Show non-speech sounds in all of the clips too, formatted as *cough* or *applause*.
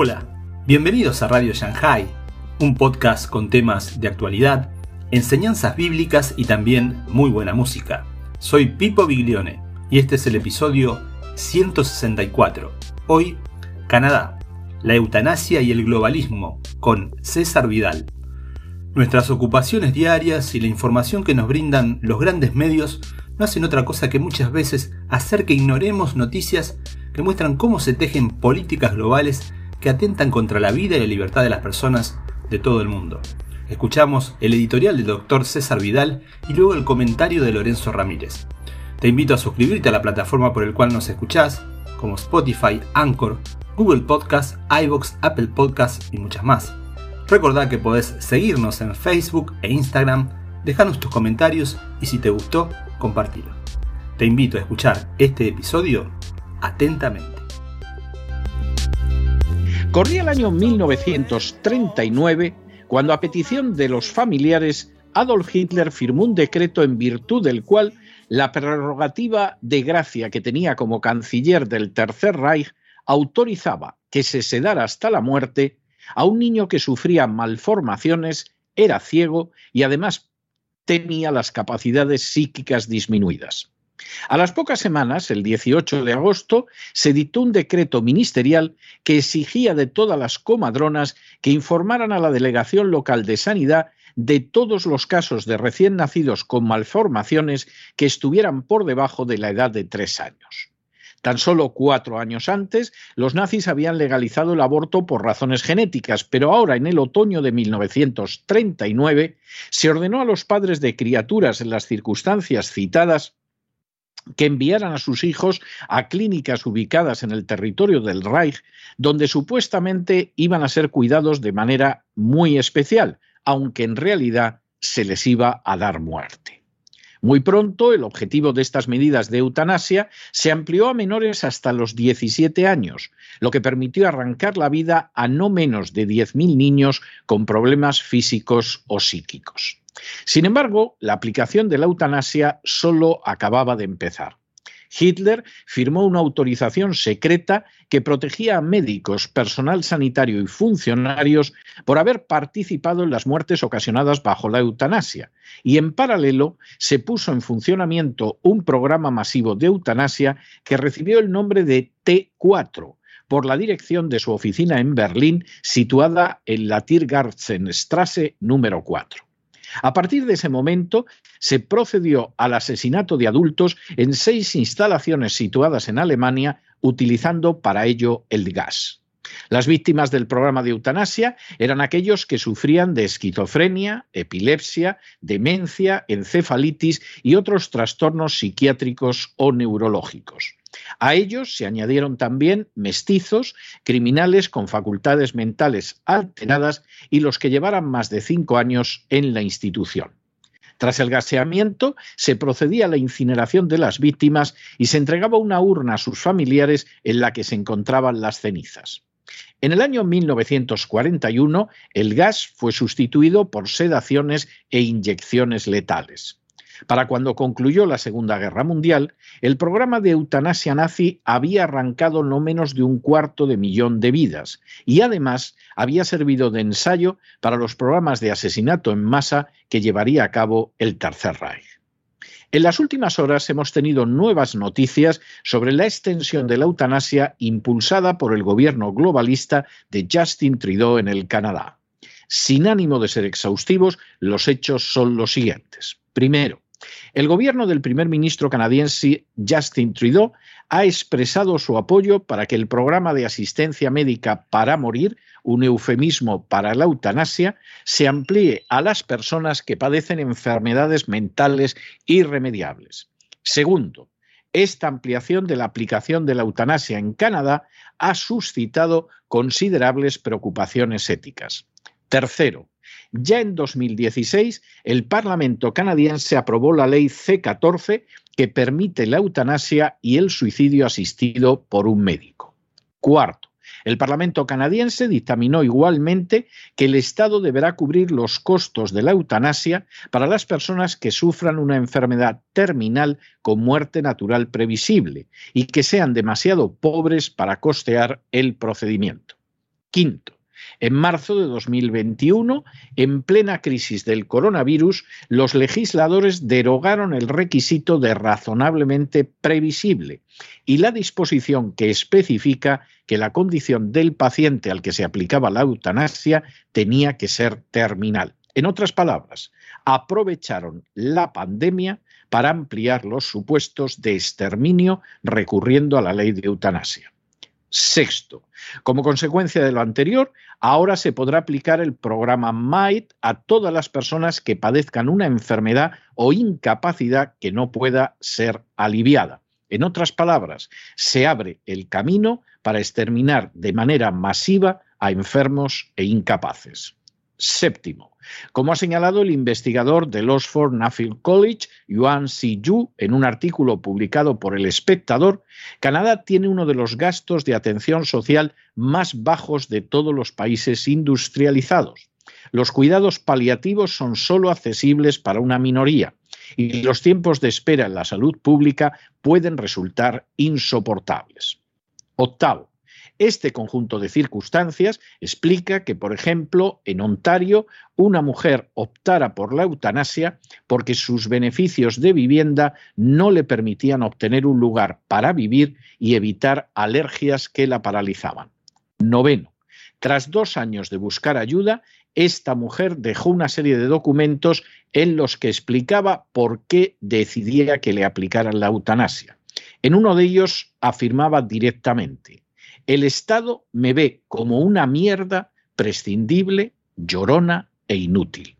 Hola, bienvenidos a Radio Shanghai, un podcast con temas de actualidad, enseñanzas bíblicas y también muy buena música. Soy Pipo Biglione y este es el episodio 164. Hoy, Canadá, la eutanasia y el globalismo, con César Vidal. Nuestras ocupaciones diarias y la información que nos brindan los grandes medios no hacen otra cosa que muchas veces hacer que ignoremos noticias que muestran cómo se tejen políticas globales que atentan contra la vida y la libertad de las personas de todo el mundo. Escuchamos el editorial del doctor César Vidal y luego el comentario de Lorenzo Ramírez. Te invito a suscribirte a la plataforma por el cual nos escuchás, como Spotify, Anchor, Google Podcast, iBox, Apple Podcast y muchas más. Recordá que podés seguirnos en Facebook e Instagram, dejanos tus comentarios y si te gustó, compartilo. Te invito a escuchar este episodio atentamente. Corría el año 1939 cuando a petición de los familiares Adolf Hitler firmó un decreto en virtud del cual la prerrogativa de gracia que tenía como canciller del Tercer Reich autorizaba que se sedara hasta la muerte a un niño que sufría malformaciones, era ciego y además tenía las capacidades psíquicas disminuidas. A las pocas semanas, el 18 de agosto, se dictó un decreto ministerial que exigía de todas las comadronas que informaran a la delegación local de sanidad de todos los casos de recién nacidos con malformaciones que estuvieran por debajo de la edad de tres años. Tan solo cuatro años antes, los nazis habían legalizado el aborto por razones genéticas, pero ahora, en el otoño de 1939, se ordenó a los padres de criaturas en las circunstancias citadas que enviaran a sus hijos a clínicas ubicadas en el territorio del Reich, donde supuestamente iban a ser cuidados de manera muy especial, aunque en realidad se les iba a dar muerte. Muy pronto el objetivo de estas medidas de eutanasia se amplió a menores hasta los 17 años, lo que permitió arrancar la vida a no menos de 10.000 niños con problemas físicos o psíquicos. Sin embargo, la aplicación de la eutanasia solo acababa de empezar. Hitler firmó una autorización secreta que protegía a médicos, personal sanitario y funcionarios por haber participado en las muertes ocasionadas bajo la eutanasia. Y en paralelo se puso en funcionamiento un programa masivo de eutanasia que recibió el nombre de T4 por la dirección de su oficina en Berlín, situada en la Tiergartenstrasse número 4. A partir de ese momento se procedió al asesinato de adultos en seis instalaciones situadas en Alemania, utilizando para ello el gas. Las víctimas del programa de eutanasia eran aquellos que sufrían de esquizofrenia, epilepsia, demencia, encefalitis y otros trastornos psiquiátricos o neurológicos. A ellos se añadieron también mestizos, criminales con facultades mentales alteradas y los que llevaran más de cinco años en la institución. Tras el gaseamiento, se procedía a la incineración de las víctimas y se entregaba una urna a sus familiares en la que se encontraban las cenizas. En el año 1941, el gas fue sustituido por sedaciones e inyecciones letales. Para cuando concluyó la Segunda Guerra Mundial, el programa de eutanasia nazi había arrancado no menos de un cuarto de millón de vidas y además había servido de ensayo para los programas de asesinato en masa que llevaría a cabo el Tercer Reich. En las últimas horas hemos tenido nuevas noticias sobre la extensión de la eutanasia impulsada por el gobierno globalista de Justin Trudeau en el Canadá. Sin ánimo de ser exhaustivos, los hechos son los siguientes. Primero, el gobierno del primer ministro canadiense Justin Trudeau ha expresado su apoyo para que el programa de asistencia médica para morir, un eufemismo para la eutanasia, se amplíe a las personas que padecen enfermedades mentales irremediables. Segundo, esta ampliación de la aplicación de la eutanasia en Canadá ha suscitado considerables preocupaciones éticas. Tercero, ya en 2016, el Parlamento canadiense aprobó la ley C-14 que permite la eutanasia y el suicidio asistido por un médico. Cuarto, el Parlamento canadiense dictaminó igualmente que el Estado deberá cubrir los costos de la eutanasia para las personas que sufran una enfermedad terminal con muerte natural previsible y que sean demasiado pobres para costear el procedimiento. Quinto, en marzo de 2021, en plena crisis del coronavirus, los legisladores derogaron el requisito de razonablemente previsible y la disposición que especifica que la condición del paciente al que se aplicaba la eutanasia tenía que ser terminal. En otras palabras, aprovecharon la pandemia para ampliar los supuestos de exterminio recurriendo a la ley de eutanasia. Sexto, como consecuencia de lo anterior, ahora se podrá aplicar el programa MIGHT a todas las personas que padezcan una enfermedad o incapacidad que no pueda ser aliviada. En otras palabras, se abre el camino para exterminar de manera masiva a enfermos e incapaces. Séptimo, como ha señalado el investigador del Oxford Nuffield College, Yuan Si Yu, en un artículo publicado por El Espectador, Canadá tiene uno de los gastos de atención social más bajos de todos los países industrializados. Los cuidados paliativos son solo accesibles para una minoría y los tiempos de espera en la salud pública pueden resultar insoportables. Octavo, este conjunto de circunstancias explica que, por ejemplo, en Ontario, una mujer optara por la eutanasia porque sus beneficios de vivienda no le permitían obtener un lugar para vivir y evitar alergias que la paralizaban. Noveno. Tras dos años de buscar ayuda, esta mujer dejó una serie de documentos en los que explicaba por qué decidía que le aplicaran la eutanasia. En uno de ellos afirmaba directamente, el Estado me ve como una mierda prescindible, llorona e inútil.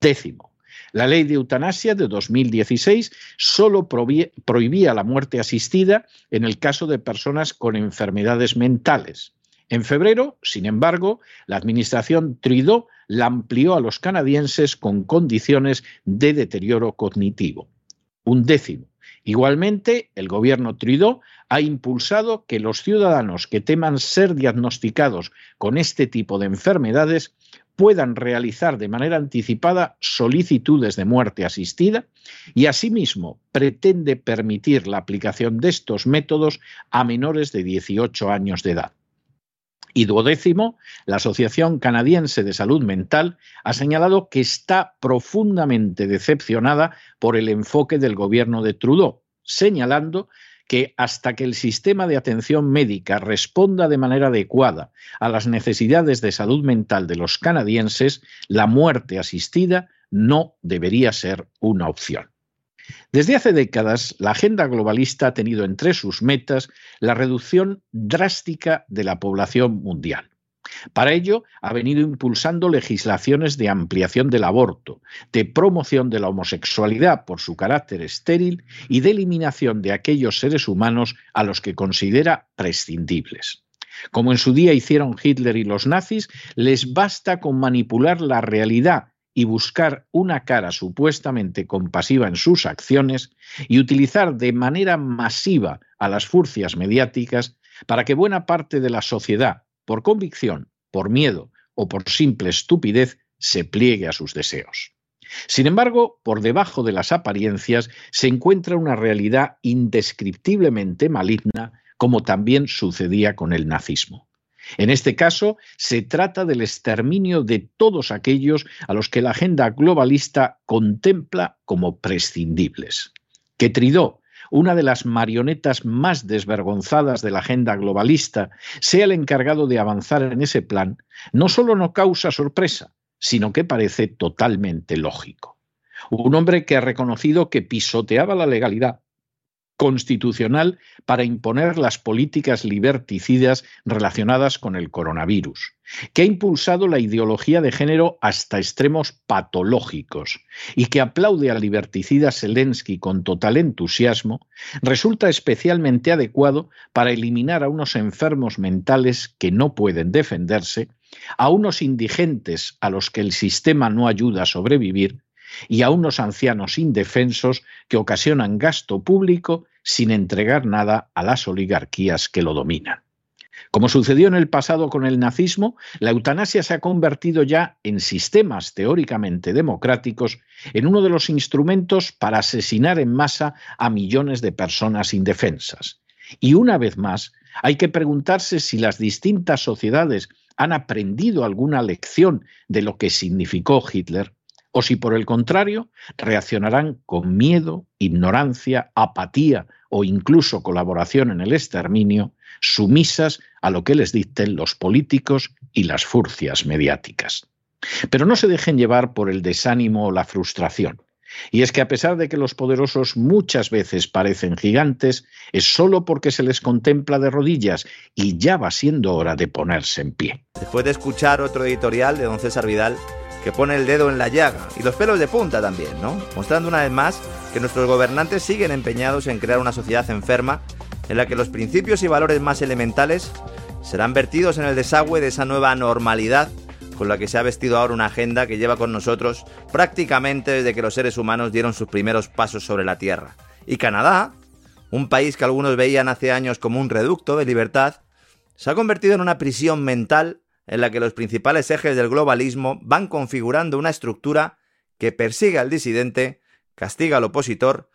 Décimo, la ley de eutanasia de 2016 solo prohibía la muerte asistida en el caso de personas con enfermedades mentales. En febrero, sin embargo, la administración Trudeau la amplió a los canadienses con condiciones de deterioro cognitivo. Un décimo. Igualmente, el gobierno Trudeau ha impulsado que los ciudadanos que teman ser diagnosticados con este tipo de enfermedades puedan realizar de manera anticipada solicitudes de muerte asistida y asimismo pretende permitir la aplicación de estos métodos a menores de 18 años de edad. Y duodécimo, la Asociación Canadiense de Salud Mental ha señalado que está profundamente decepcionada por el enfoque del gobierno de Trudeau, señalando que hasta que el sistema de atención médica responda de manera adecuada a las necesidades de salud mental de los canadienses, la muerte asistida no debería ser una opción. Desde hace décadas, la agenda globalista ha tenido entre sus metas la reducción drástica de la población mundial. Para ello, ha venido impulsando legislaciones de ampliación del aborto, de promoción de la homosexualidad por su carácter estéril y de eliminación de aquellos seres humanos a los que considera prescindibles. Como en su día hicieron Hitler y los nazis, les basta con manipular la realidad y buscar una cara supuestamente compasiva en sus acciones y utilizar de manera masiva a las furcias mediáticas para que buena parte de la sociedad, por convicción, por miedo o por simple estupidez, se pliegue a sus deseos. Sin embargo, por debajo de las apariencias se encuentra una realidad indescriptiblemente maligna, como también sucedía con el nazismo. En este caso, se trata del exterminio de todos aquellos a los que la agenda globalista contempla como prescindibles. Que Tridó, una de las marionetas más desvergonzadas de la agenda globalista, sea el encargado de avanzar en ese plan, no solo no causa sorpresa, sino que parece totalmente lógico. Un hombre que ha reconocido que pisoteaba la legalidad constitucional para imponer las políticas liberticidas relacionadas con el coronavirus, que ha impulsado la ideología de género hasta extremos patológicos y que aplaude al liberticida Zelensky con total entusiasmo, resulta especialmente adecuado para eliminar a unos enfermos mentales que no pueden defenderse, a unos indigentes a los que el sistema no ayuda a sobrevivir y a unos ancianos indefensos que ocasionan gasto público sin entregar nada a las oligarquías que lo dominan. Como sucedió en el pasado con el nazismo, la eutanasia se ha convertido ya en sistemas teóricamente democráticos en uno de los instrumentos para asesinar en masa a millones de personas indefensas. Y una vez más, hay que preguntarse si las distintas sociedades han aprendido alguna lección de lo que significó Hitler, o si por el contrario reaccionarán con miedo, ignorancia, apatía o incluso colaboración en el exterminio, sumisas a lo que les dicten los políticos y las furcias mediáticas. Pero no se dejen llevar por el desánimo o la frustración. Y es que a pesar de que los poderosos muchas veces parecen gigantes, es solo porque se les contempla de rodillas y ya va siendo hora de ponerse en pie. Después de escuchar otro editorial de don César Vidal, que pone el dedo en la llaga y los pelos de punta también, ¿no? Mostrando una vez más que nuestros gobernantes siguen empeñados en crear una sociedad enferma en la que los principios y valores más elementales serán vertidos en el desagüe de esa nueva normalidad con la que se ha vestido ahora una agenda que lleva con nosotros prácticamente desde que los seres humanos dieron sus primeros pasos sobre la Tierra. Y Canadá, un país que algunos veían hace años como un reducto de libertad, se ha convertido en una prisión mental en la que los principales ejes del globalismo van configurando una estructura que persigue al disidente, castiga al opositor,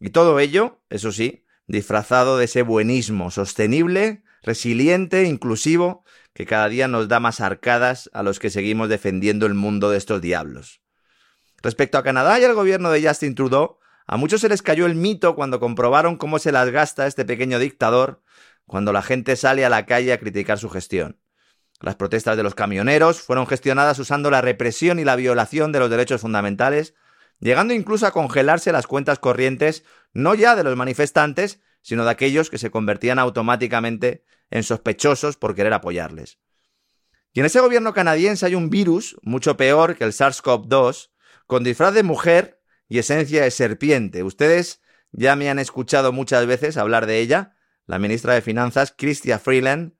y todo ello, eso sí, disfrazado de ese buenismo sostenible, resiliente, inclusivo, que cada día nos da más arcadas a los que seguimos defendiendo el mundo de estos diablos. Respecto a Canadá y al gobierno de Justin Trudeau, a muchos se les cayó el mito cuando comprobaron cómo se las gasta este pequeño dictador cuando la gente sale a la calle a criticar su gestión. Las protestas de los camioneros fueron gestionadas usando la represión y la violación de los derechos fundamentales, llegando incluso a congelarse las cuentas corrientes no ya de los manifestantes, sino de aquellos que se convertían automáticamente en sospechosos por querer apoyarles. Y en ese gobierno canadiense hay un virus mucho peor que el SARS-CoV-2, con disfraz de mujer y esencia de serpiente. Ustedes ya me han escuchado muchas veces hablar de ella, la ministra de Finanzas, Chrystia Freeland,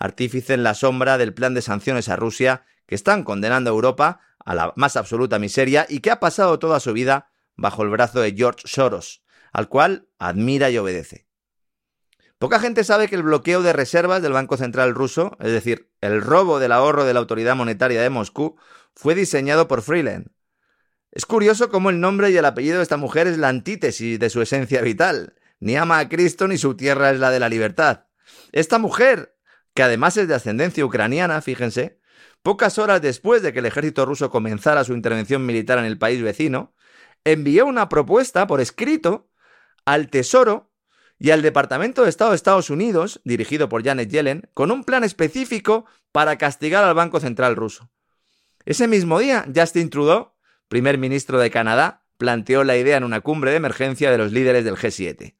artífice en la sombra del plan de sanciones a Rusia que están condenando a Europa a la más absoluta miseria y que ha pasado toda su vida bajo el brazo de George Soros, al cual admira y obedece. Poca gente sabe que el bloqueo de reservas del Banco Central ruso, es decir, el robo del ahorro de la Autoridad Monetaria de Moscú, fue diseñado por Freeland. Es curioso cómo el nombre y el apellido de esta mujer es la antítesis de su esencia vital. Ni ama a Cristo ni su tierra es la de la libertad. Esta mujer que además es de ascendencia ucraniana, fíjense, pocas horas después de que el ejército ruso comenzara su intervención militar en el país vecino, envió una propuesta por escrito al Tesoro y al Departamento de Estado de Estados Unidos, dirigido por Janet Yellen, con un plan específico para castigar al Banco Central ruso. Ese mismo día, Justin Trudeau, primer ministro de Canadá, planteó la idea en una cumbre de emergencia de los líderes del G7.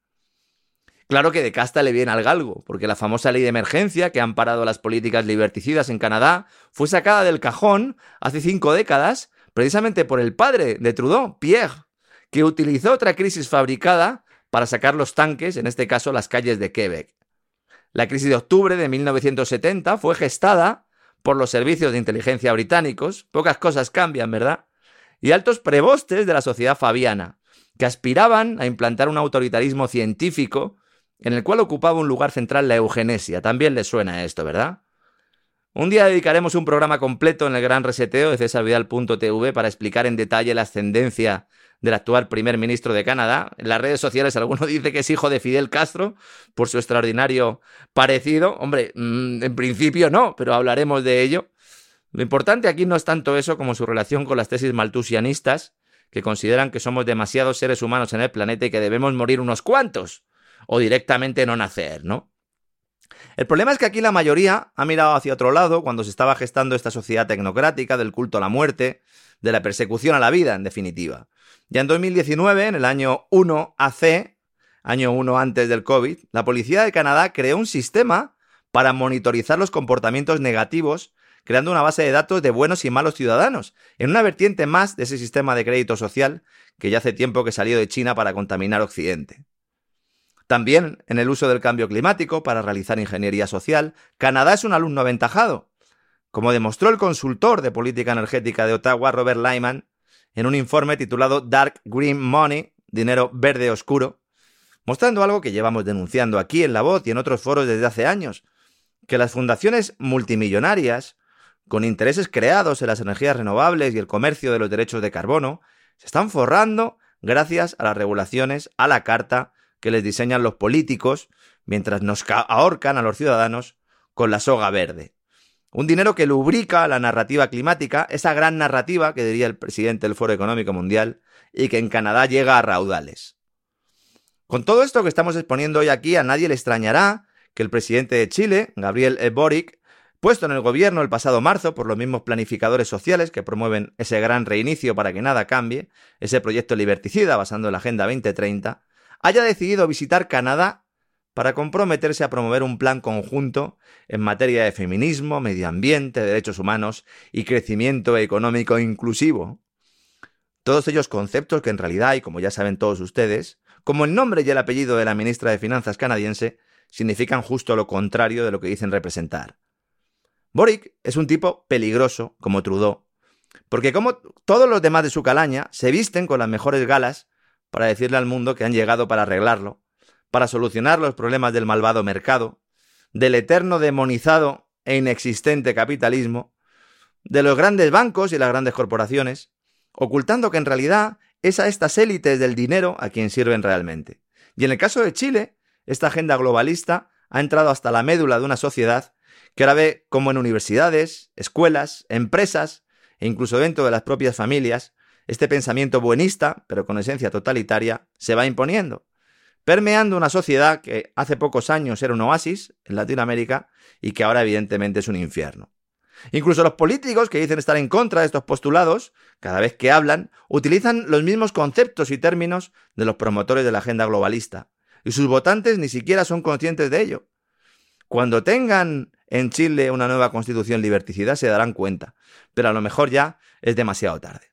Claro que de casta le viene al galgo, porque la famosa ley de emergencia que ha amparado las políticas liberticidas en Canadá fue sacada del cajón hace cinco décadas precisamente por el padre de Trudeau, Pierre, que utilizó otra crisis fabricada para sacar los tanques, en este caso las calles de Quebec. La crisis de octubre de 1970 fue gestada por los servicios de inteligencia británicos, pocas cosas cambian, ¿verdad? Y altos prebostes de la sociedad fabiana, que aspiraban a implantar un autoritarismo científico en el cual ocupaba un lugar central la eugenesia. También le suena esto, ¿verdad? Un día dedicaremos un programa completo en el gran reseteo de cesarvidal.tv para explicar en detalle la ascendencia del actual primer ministro de Canadá. En las redes sociales alguno *laughs* dice que es hijo de Fidel Castro por su extraordinario parecido. Hombre, mm, en principio no, pero hablaremos de ello. Lo importante aquí no es tanto eso como su relación con las tesis maltusianistas, que consideran que somos demasiados seres humanos en el planeta y que debemos morir unos cuantos o directamente no nacer, ¿no? El problema es que aquí la mayoría ha mirado hacia otro lado cuando se estaba gestando esta sociedad tecnocrática del culto a la muerte, de la persecución a la vida, en definitiva. Ya en 2019, en el año 1 AC, año 1 antes del COVID, la Policía de Canadá creó un sistema para monitorizar los comportamientos negativos, creando una base de datos de buenos y malos ciudadanos, en una vertiente más de ese sistema de crédito social que ya hace tiempo que salió de China para contaminar Occidente. También en el uso del cambio climático para realizar ingeniería social, Canadá es un alumno aventajado, como demostró el consultor de política energética de Ottawa, Robert Lyman, en un informe titulado Dark Green Money, dinero verde oscuro, mostrando algo que llevamos denunciando aquí en La Voz y en otros foros desde hace años, que las fundaciones multimillonarias, con intereses creados en las energías renovables y el comercio de los derechos de carbono, se están forrando gracias a las regulaciones a la carta que les diseñan los políticos mientras nos ahorcan a los ciudadanos con la soga verde. Un dinero que lubrica la narrativa climática, esa gran narrativa que diría el presidente del Foro Económico Mundial y que en Canadá llega a raudales. Con todo esto que estamos exponiendo hoy aquí, a nadie le extrañará que el presidente de Chile, Gabriel E. Boric, puesto en el gobierno el pasado marzo por los mismos planificadores sociales que promueven ese gran reinicio para que nada cambie, ese proyecto liberticida basando en la Agenda 2030, haya decidido visitar Canadá para comprometerse a promover un plan conjunto en materia de feminismo, medio ambiente, derechos humanos y crecimiento económico inclusivo. Todos ellos conceptos que en realidad, y como ya saben todos ustedes, como el nombre y el apellido de la ministra de Finanzas canadiense, significan justo lo contrario de lo que dicen representar. Boric es un tipo peligroso, como Trudeau, porque como todos los demás de su calaña, se visten con las mejores galas para decirle al mundo que han llegado para arreglarlo, para solucionar los problemas del malvado mercado, del eterno demonizado e inexistente capitalismo, de los grandes bancos y las grandes corporaciones, ocultando que en realidad es a estas élites del dinero a quien sirven realmente. Y en el caso de Chile, esta agenda globalista ha entrado hasta la médula de una sociedad que ahora ve como en universidades, escuelas, empresas e incluso dentro de las propias familias, este pensamiento buenista, pero con esencia totalitaria, se va imponiendo, permeando una sociedad que hace pocos años era un oasis en Latinoamérica y que ahora evidentemente es un infierno. Incluso los políticos que dicen estar en contra de estos postulados, cada vez que hablan, utilizan los mismos conceptos y términos de los promotores de la agenda globalista, y sus votantes ni siquiera son conscientes de ello. Cuando tengan en Chile una nueva constitución liberticida se darán cuenta, pero a lo mejor ya es demasiado tarde.